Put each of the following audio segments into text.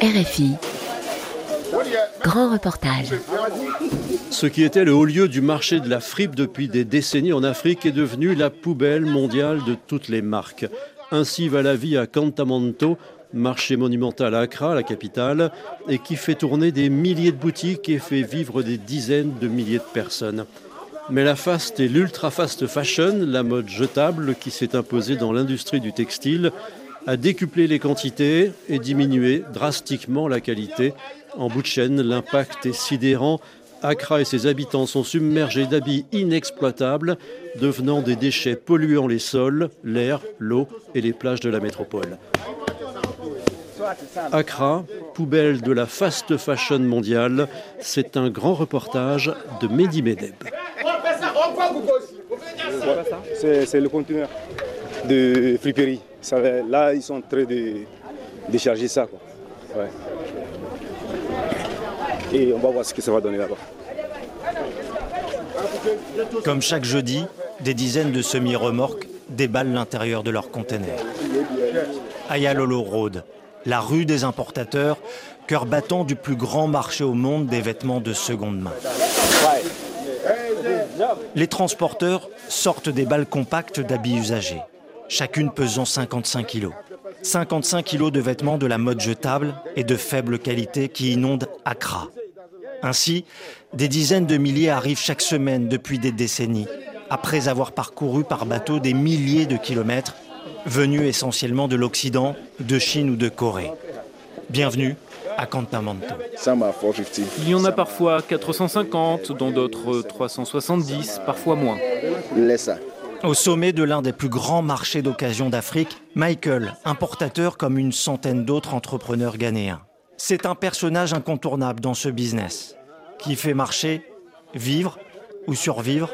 RFI. Grand reportage. Ce qui était le haut lieu du marché de la fripe depuis des décennies en Afrique est devenu la poubelle mondiale de toutes les marques. Ainsi va la vie à Cantamanto, marché monumental à Accra, la capitale, et qui fait tourner des milliers de boutiques et fait vivre des dizaines de milliers de personnes. Mais la fast et l'ultra fast fashion, la mode jetable qui s'est imposée dans l'industrie du textile, a décuplé les quantités et diminué drastiquement la qualité. En bout de chaîne, l'impact est sidérant. Accra et ses habitants sont submergés d'habits inexploitables, devenant des déchets polluant les sols, l'air, l'eau et les plages de la métropole. Accra, poubelle de la fast fashion mondiale, c'est un grand reportage de Mehdi Medeb. C'est le conteneur de friperie. Là, ils sont en train de décharger ça. Et on va voir ce que ça va donner là-bas. Comme chaque jeudi, des dizaines de semi-remorques déballent l'intérieur de leurs conteneurs. Ayalolo Road, la rue des importateurs, cœur battant du plus grand marché au monde des vêtements de seconde main. Les transporteurs sortent des balles compactes d'habits usagés, chacune pesant 55 kilos. 55 kilos de vêtements de la mode jetable et de faible qualité qui inondent Accra. Ainsi, des dizaines de milliers arrivent chaque semaine depuis des décennies, après avoir parcouru par bateau des milliers de kilomètres, venus essentiellement de l'Occident, de Chine ou de Corée. Bienvenue à Cantamanto. Il y en a parfois 450, dont d'autres 370, parfois moins. Au sommet de l'un des plus grands marchés d'occasion d'Afrique, Michael, importateur comme une centaine d'autres entrepreneurs ghanéens. C'est un personnage incontournable dans ce business, qui fait marcher, vivre ou survivre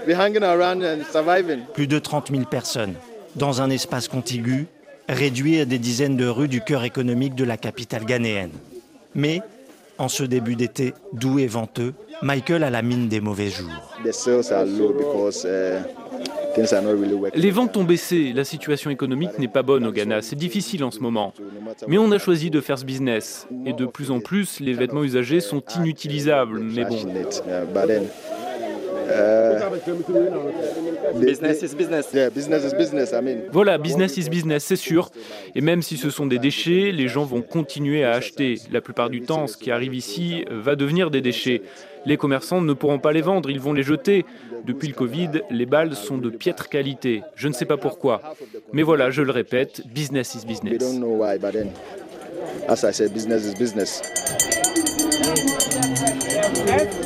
plus de 30 000 personnes dans un espace contigu, réduit à des dizaines de rues du cœur économique de la capitale ghanéenne. Mais, en ce début d'été doux et venteux, Michael a la mine des mauvais jours. Les ventes ont baissé, la situation économique n'est pas bonne au Ghana, c'est difficile en ce moment. Mais on a choisi de faire ce business. Et de plus en plus, les vêtements usagés sont inutilisables. Mais bon. Business is business. business is business. Voilà, business is business, c'est sûr. Et même si ce sont des déchets, les gens vont continuer à acheter. La plupart du temps, ce qui arrive ici va devenir des déchets. Les commerçants ne pourront pas les vendre, ils vont les jeter. Depuis le Covid, les balles sont de piètre qualité. Je ne sais pas pourquoi. Mais voilà, je le répète, business is business.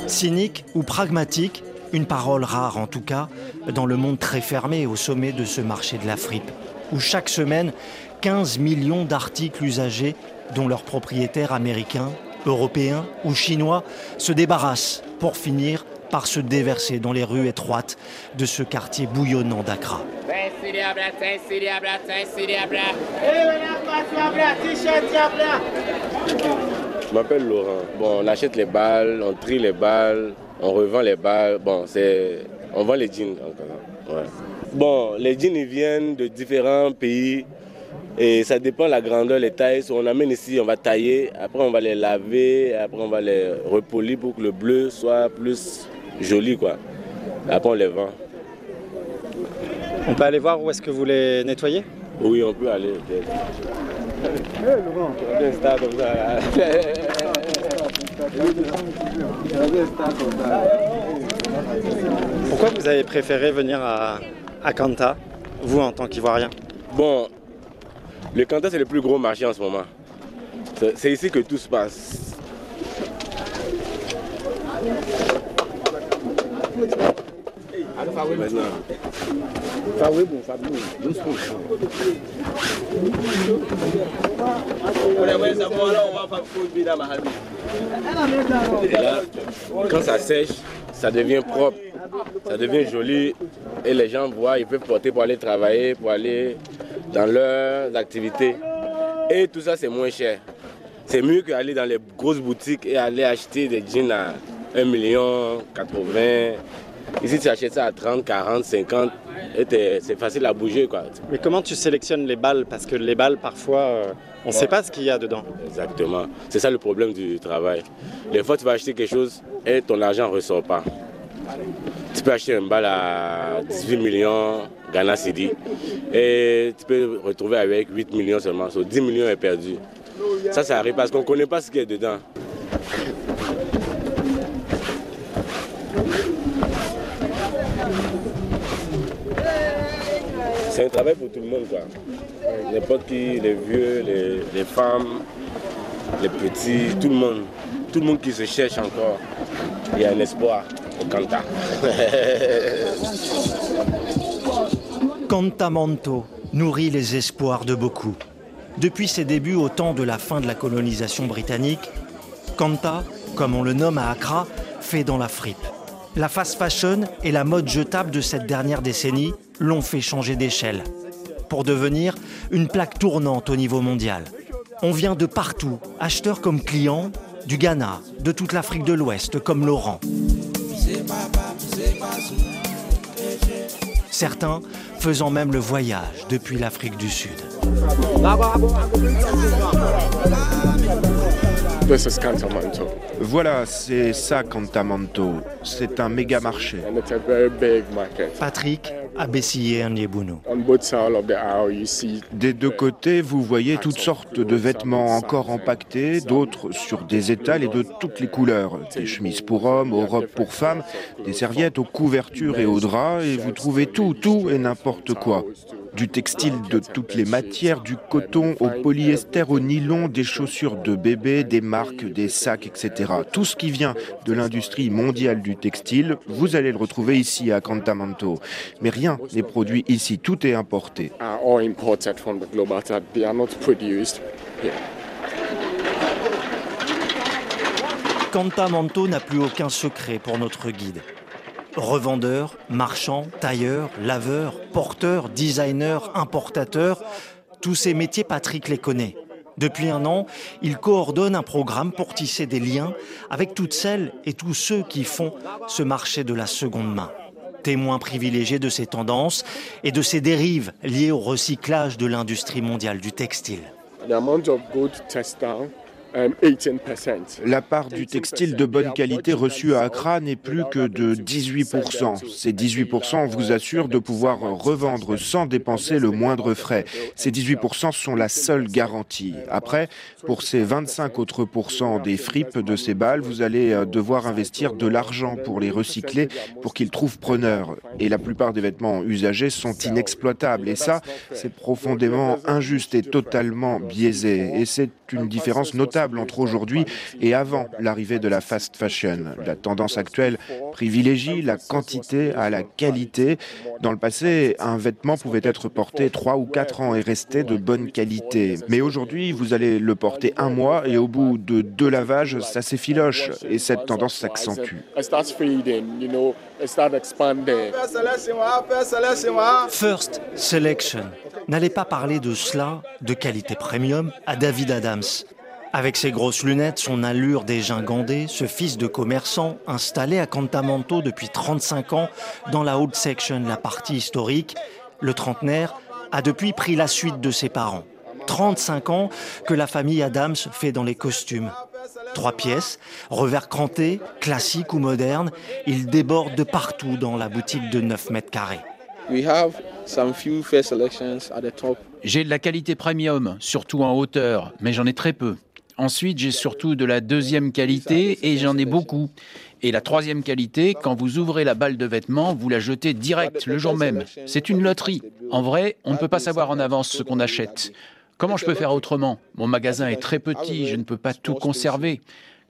Cynique ou pragmatique, une parole rare en tout cas, dans le monde très fermé au sommet de ce marché de la fripe, où chaque semaine, 15 millions d'articles usagés, dont leurs propriétaires américains, européens ou chinois, se débarrassent pour finir par se déverser dans les rues étroites de ce quartier bouillonnant d'Accra. Je m'appelle Laurent. Bon, on achète les balles, on trie les balles, on revend les balles. Bon, c'est, on vend les jeans. Bon, les jeans ils viennent de différents pays et ça dépend de la grandeur, les tailles. On amène ici, on va tailler, après on va les laver, après on va les repolir pour que le bleu soit plus joli quoi. Après on les vend. On peut aller voir où est-ce que vous les nettoyez? Oui, on peut aller. Pourquoi vous avez préféré venir à, à Kanta, vous en tant qu'Ivoirien? Bon, le Kanta c'est le plus gros marché en ce moment. C'est ici que tout se passe. quand ça sèche, ça devient propre, ça devient joli et les gens voient, ils peuvent porter pour aller travailler, pour aller dans leurs activités. Et tout ça, c'est moins cher. C'est mieux qu'aller dans les grosses boutiques et aller acheter des jeans à 1 million 80. Ici, tu achètes ça à 30, 40, 50. c'est facile à bouger. Quoi. Mais comment tu sélectionnes les balles? Parce que les balles, parfois, euh, on ne sait pas ce qu'il y a dedans. Exactement. C'est ça le problème du travail. Des fois, tu vas acheter quelque chose et ton argent ne ressort pas. Tu peux acheter une balle à 18 millions Ghana et tu peux retrouver avec 8 millions seulement. 10 millions est perdu. Ça, ça arrive parce qu'on ne connaît pas ce qu'il y a dedans. C'est un travail pour tout le monde, quoi. N'importe qui, les vieux, les, femmes, les petits, tout le monde. Tout le monde qui se cherche encore. Il y a un espoir au Kanta. Cantamanto nourrit les espoirs de beaucoup. Depuis ses débuts au temps de la fin de la colonisation britannique, Kanta, comme on le nomme à Accra, fait dans la fripe. La fast fashion et la mode jetable de cette dernière décennie l'ont fait changer d'échelle pour devenir une plaque tournante au niveau mondial. On vient de partout, acheteurs comme clients, du Ghana, de toute l'Afrique de l'Ouest comme Laurent. Certains faisant même le voyage depuis l'Afrique du Sud. Voilà, c'est ça Cantamanto. C'est un méga marché. Patrick a Bessillé Des deux côtés, vous voyez toutes sortes de vêtements encore empaquetés, d'autres sur des étals et de toutes les couleurs. Des chemises pour hommes, aux robes pour femmes, des serviettes aux couvertures et aux draps, et vous trouvez tout, tout et n'importe quoi du textile de toutes les matières, du coton au polyester, au nylon, des chaussures de bébé, des marques, des sacs, etc. Tout ce qui vient de l'industrie mondiale du textile, vous allez le retrouver ici à Cantamanto. Mais rien n'est produit ici, tout est importé. Cantamanto n'a plus aucun secret pour notre guide. Revendeurs, marchands, tailleurs, laveurs, porteurs, designers, importateurs, tous ces métiers, Patrick les connaît. Depuis un an, il coordonne un programme pour tisser des liens avec toutes celles et tous ceux qui font ce marché de la seconde main. Témoins privilégiés de ces tendances et de ces dérives liées au recyclage de l'industrie mondiale du textile. La part du textile de bonne qualité reçu à Accra n'est plus que de 18%. Ces 18% vous assurent de pouvoir revendre sans dépenser le moindre frais. Ces 18% sont la seule garantie. Après, pour ces 25 autres pourcents des fripes de ces balles, vous allez euh, devoir investir de l'argent pour les recycler pour qu'ils trouvent preneur. Et la plupart des vêtements usagés sont inexploitables. Et ça, c'est profondément injuste et totalement biaisé. Et c'est une différence notable entre aujourd'hui et avant l'arrivée de la fast fashion. La tendance actuelle privilégie la quantité à la qualité. Dans le passé, un vêtement pouvait être porté trois ou quatre ans et rester de bonne qualité. Mais aujourd'hui, vous allez le porter un mois et au bout de deux lavages, ça s'effiloche et cette tendance s'accentue. First Selection. N'allez pas parler de cela, de qualité premium, à David Adams. Avec ses grosses lunettes, son allure dégingandée, ce fils de commerçant installé à Cantamanto depuis 35 ans dans la haute section, la partie historique, le trentenaire a depuis pris la suite de ses parents. 35 ans que la famille Adams fait dans les costumes. Trois pièces, revers cranté, classique ou moderne, il déborde de partout dans la boutique de 9 mètres carrés. J'ai de la qualité premium, surtout en hauteur, mais j'en ai très peu. Ensuite, j'ai surtout de la deuxième qualité et j'en ai beaucoup. Et la troisième qualité, quand vous ouvrez la balle de vêtements, vous la jetez direct le jour même. C'est une loterie. En vrai, on ne peut pas savoir en avance ce qu'on achète. Comment je peux faire autrement? Mon magasin est très petit, je ne peux pas tout conserver.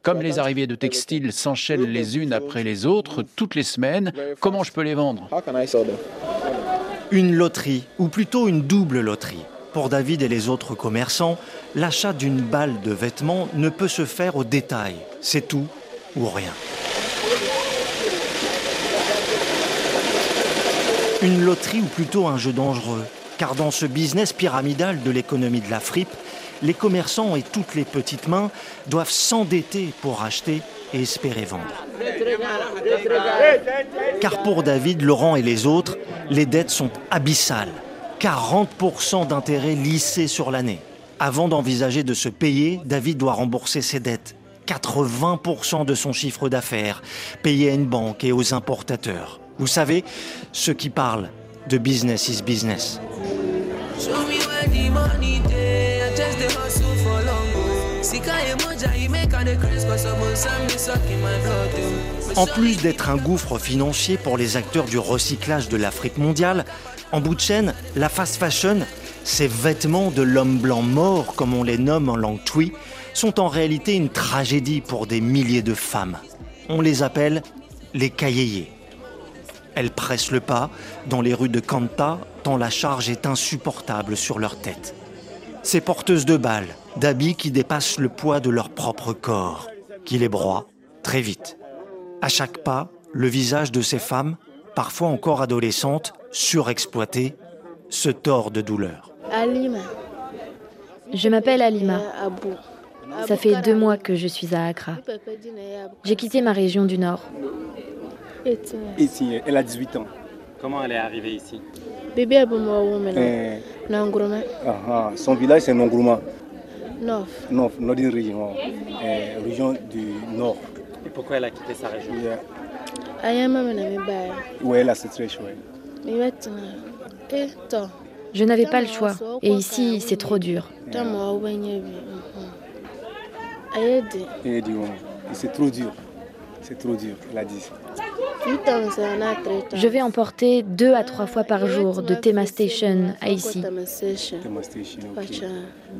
Comme les arrivées de textiles s'enchaînent les unes après les autres toutes les semaines, comment je peux les vendre? Une loterie, ou plutôt une double loterie. Pour David et les autres commerçants, l'achat d'une balle de vêtements ne peut se faire au détail. C'est tout ou rien. Une loterie ou plutôt un jeu dangereux, car dans ce business pyramidal de l'économie de la fripe, les commerçants et toutes les petites mains doivent s'endetter pour acheter et espérer vendre. Car pour David, Laurent et les autres, les dettes sont abyssales. 40% d'intérêts lissés sur l'année. Avant d'envisager de se payer, David doit rembourser ses dettes. 80% de son chiffre d'affaires payé à une banque et aux importateurs. Vous savez, ceux qui parlent de business is business. En plus d'être un gouffre financier pour les acteurs du recyclage de l'Afrique mondiale, en bout de chaîne, la fast fashion, ces vêtements de l'homme blanc mort, comme on les nomme en langue twi, sont en réalité une tragédie pour des milliers de femmes. On les appelle les cahiers. Elles pressent le pas dans les rues de Kanta tant la charge est insupportable sur leur tête. Ces porteuses de balles, d'habits qui dépassent le poids de leur propre corps, qui les broient très vite. À chaque pas, le visage de ces femmes, parfois encore adolescentes, surexploitées, se tord de douleur. Alima. Je m'appelle Alima. Ça fait deux mois que je suis à Accra. J'ai quitté ma région du Nord. Ici, elle a 18 ans. Comment elle est arrivée ici? Eh. Son village, c'est Nongourma. Nord. Nord, Region. Eh, région du Nord. Pourquoi elle a quitté sa région chouette. Je n'avais pas le choix. Et ici, c'est trop dur. C'est trop dur. C'est trop dur, elle a dit. Je vais emporter deux à trois fois par jour de Tema Station à ici. Tema Station,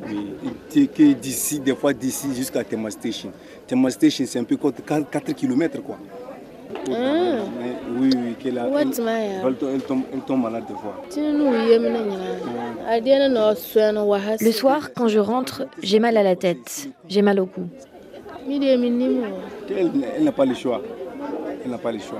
oui. Que d'ici, des fois d'ici jusqu'à Tema Station. Tema Station, c'est un peu 4 km quoi. Ah. Oui, oui, qu'elle a, elle, elle, elle, tombe, elle tombe malade des fois. Le soir, quand je rentre, j'ai mal à la tête, j'ai mal au cou. Elle, elle n'a pas le choix. Elle n'a pas le choix.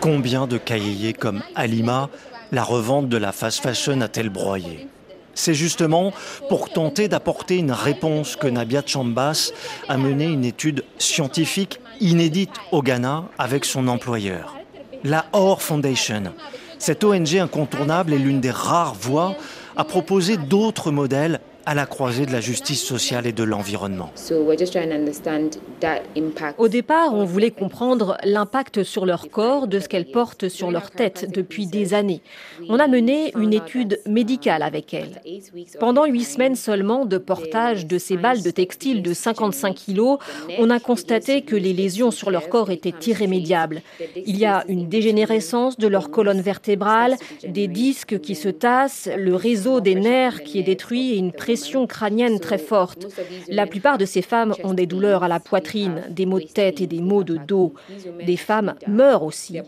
Combien de cahiers comme Alima la revente de la fast fashion a-t-elle broyé? C'est justement pour tenter d'apporter une réponse que Nabia Chambas a mené une étude scientifique inédite au Ghana avec son employeur, la Or Foundation. Cette ONG incontournable est l'une des rares voies à proposer d'autres modèles à la croisée de la justice sociale et de l'environnement. Au départ, on voulait comprendre l'impact sur leur corps de ce qu'elles portent sur leur tête depuis des années. On a mené une étude médicale avec elles. Pendant huit semaines seulement de portage de ces balles de textile de 55 kilos, on a constaté que les lésions sur leur corps étaient irrémédiables. Il y a une dégénérescence de leur colonne vertébrale, des disques qui se tassent, le réseau des nerfs qui est détruit et une pression crânienne très forte. La plupart de ces femmes ont des douleurs à la poitrine, des maux de tête et des maux de dos. Des femmes meurent aussi.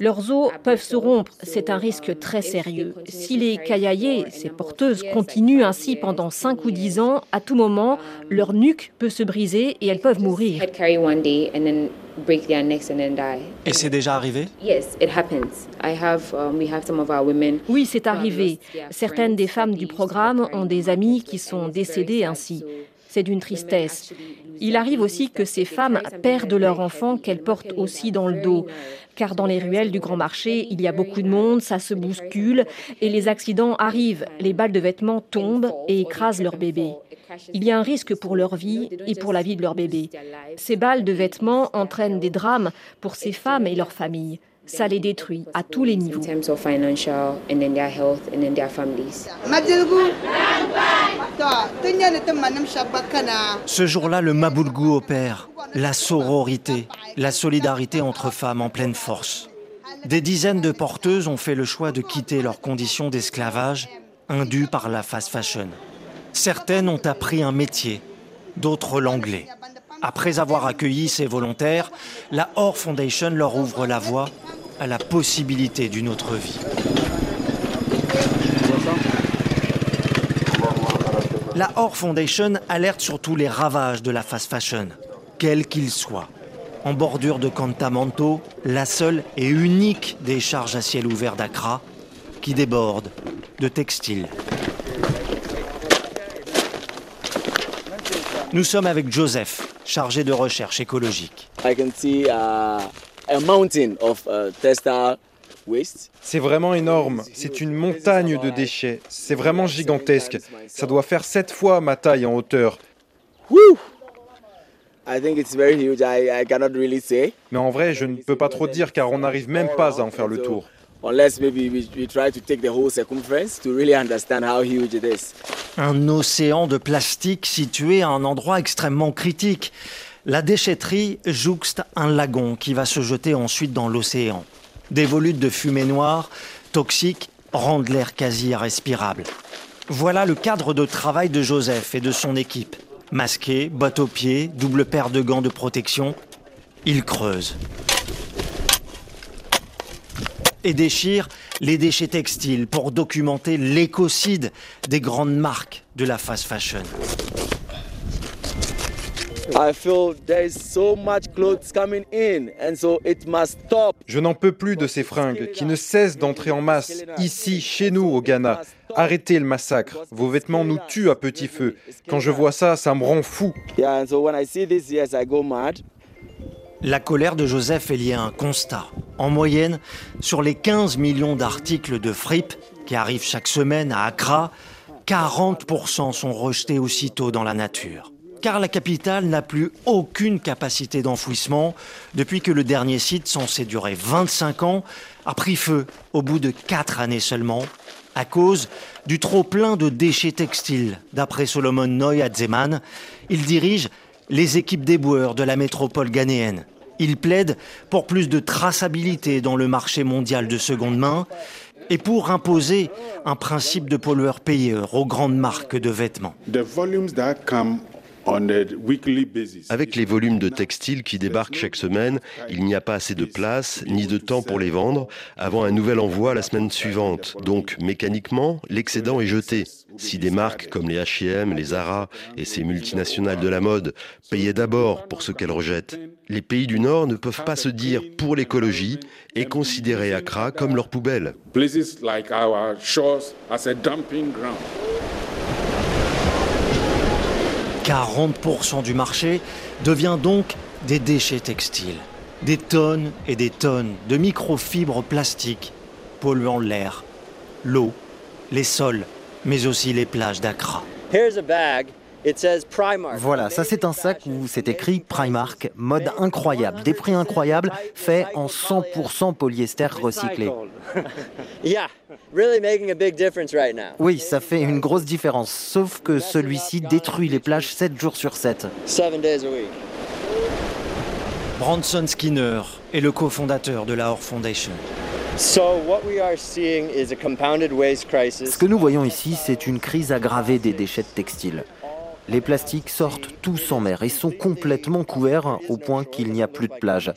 Leurs os peuvent se rompre, c'est un risque très sérieux. Si les kayayés, ces porteuses, continuent ainsi pendant 5 ou 10 ans, à tout moment, leur nuque peut se briser et elles peuvent mourir. Et c'est déjà arrivé? Oui, c'est arrivé. Certaines des femmes du programme ont des amis qui sont décédées ainsi. C'est d'une tristesse. Il arrive aussi que ces femmes perdent leurs enfants qu'elles portent aussi dans le dos. Car dans les ruelles du grand marché, il y a beaucoup de monde, ça se bouscule et les accidents arrivent. Les balles de vêtements tombent et écrasent leur bébé. Il y a un risque pour leur vie et pour la vie de leur bébé. Ces balles de vêtements entraînent des drames pour ces femmes et leurs familles ça les détruit à tous les niveaux. Ce jour-là, le Maboulgou opère, la sororité, la solidarité entre femmes en pleine force. Des dizaines de porteuses ont fait le choix de quitter leurs conditions d'esclavage indues par la fast fashion. Certaines ont appris un métier, d'autres l'anglais. Après avoir accueilli ces volontaires, la Or Foundation leur ouvre la voie à la possibilité d'une autre vie. La Or Foundation alerte sur tous les ravages de la fast fashion, quels qu'ils soient. En bordure de Cantamanto, la seule et unique des charges à ciel ouvert d'Accra, qui déborde de textiles. Nous sommes avec Joseph, chargé de recherche écologique. C'est vraiment énorme. C'est une montagne de déchets. C'est vraiment gigantesque. Ça doit faire sept fois ma taille en hauteur. Mais en vrai, je ne peux pas trop dire car on n'arrive même pas à en faire le tour. Un océan de plastique situé à un endroit extrêmement critique. La déchetterie jouxte un lagon qui va se jeter ensuite dans l'océan. Des volutes de fumée noire, toxiques, rendent l'air quasi irrespirable. Voilà le cadre de travail de Joseph et de son équipe. Masqué, bottes aux pieds, double paire de gants de protection, ils creusent et déchirent les déchets textiles pour documenter l'écocide des grandes marques de la fast fashion. Je n'en peux plus de ces fringues qui ne cessent d'entrer en masse ici, chez nous, au Ghana. Arrêtez le massacre. Vos vêtements nous tuent à petit feu. Quand je vois ça, ça me rend fou. La colère de Joseph est liée à un constat. En moyenne, sur les 15 millions d'articles de fripe qui arrivent chaque semaine à Accra, 40% sont rejetés aussitôt dans la nature. Car la capitale n'a plus aucune capacité d'enfouissement depuis que le dernier site, censé durer 25 ans, a pris feu au bout de 4 années seulement, à cause du trop-plein de déchets textiles. D'après Solomon Noy Adzeman, il dirige les équipes d'éboueurs de la métropole ghanéenne. Il plaide pour plus de traçabilité dans le marché mondial de seconde main et pour imposer un principe de pollueur-payeur aux grandes marques de vêtements. Avec les volumes de textiles qui débarquent chaque semaine, il n'y a pas assez de place ni de temps pour les vendre avant un nouvel envoi la semaine suivante. Donc mécaniquement, l'excédent est jeté. Si des marques comme les H&M, les Zara et ces multinationales de la mode payaient d'abord pour ce qu'elles rejettent, les pays du Nord ne peuvent pas se dire pour l'écologie et considérer Accra comme leur poubelle. 40% du marché devient donc des déchets textiles. Des tonnes et des tonnes de microfibres plastiques polluant l'air, l'eau, les sols, mais aussi les plages d'Accra. Voilà, ça c'est un sac où c'est écrit Primark, mode incroyable, des prix incroyables, fait en 100% polyester recyclé. Oui, ça fait une grosse différence, sauf que celui-ci détruit les plages 7 jours sur 7. Branson Skinner est le cofondateur de la Or Foundation. Ce que nous voyons ici, c'est une crise aggravée des déchets textiles. Les plastiques sortent tous en mer et sont complètement couverts au point qu'il n'y a plus de plage.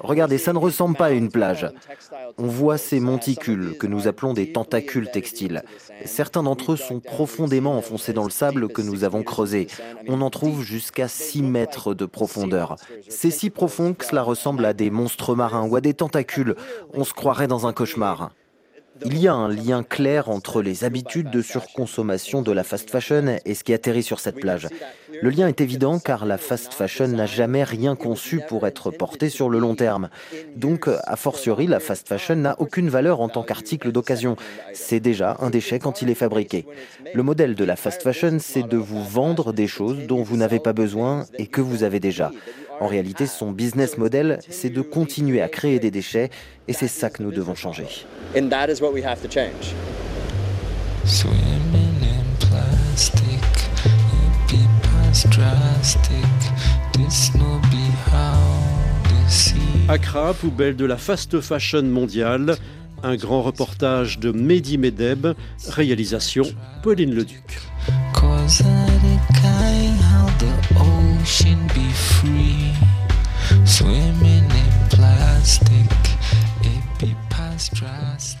Regardez, ça ne ressemble pas à une plage. On voit ces monticules que nous appelons des tentacules textiles. Certains d'entre eux sont profondément enfoncés dans le sable que nous avons creusé. On en trouve jusqu'à 6 mètres de profondeur. C'est si profond que cela ressemble à des monstres marins ou à des tentacules. On se croirait dans un cauchemar. Il y a un lien clair entre les habitudes de surconsommation de la fast fashion et ce qui atterrit sur cette plage. Le lien est évident car la fast fashion n'a jamais rien conçu pour être porté sur le long terme. Donc, a fortiori, la fast fashion n'a aucune valeur en tant qu'article d'occasion. C'est déjà un déchet quand il est fabriqué. Le modèle de la fast fashion, c'est de vous vendre des choses dont vous n'avez pas besoin et que vous avez déjà. En réalité, son business model, c'est de continuer à créer des déchets et c'est ça que nous devons changer. Accra, poubelle de la fast fashion mondiale. Un grand reportage de Mehdi Medeb, réalisation Pauline Leduc. Swimming in plastic, it be past drastic.